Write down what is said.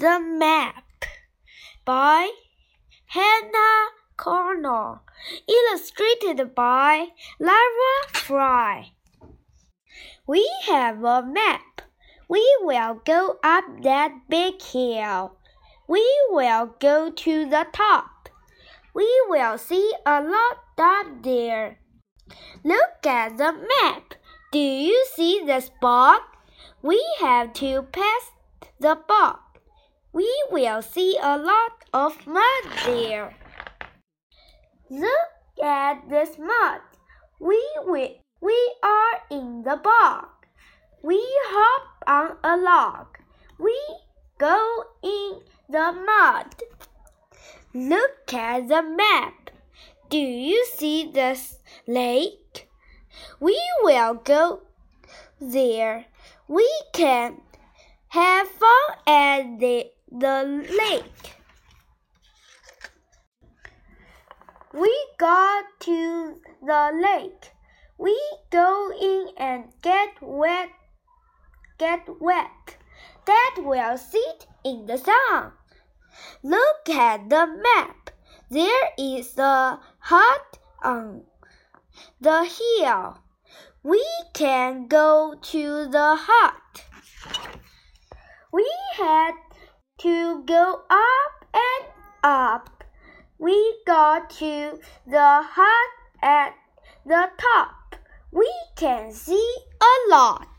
The Map by Hannah Cornell, illustrated by Lara Fry. We have a map. We will go up that big hill. We will go to the top. We will see a lot up there. Look at the map. Do you see the spot? We have to pass the bog. We will see a lot of mud there. Look at this mud. We, we, we are in the bog. We hop on a log. We go in the mud. Look at the map. Do you see this lake? We will go there. We can have fun at the, the lake. We got to the lake. We go in and get wet. Get wet. That will sit in the sun. Look at the map. There is a hut on the hill. We can go to the hut. We had to go up and up. We got to the hut at the top. We can see a lot.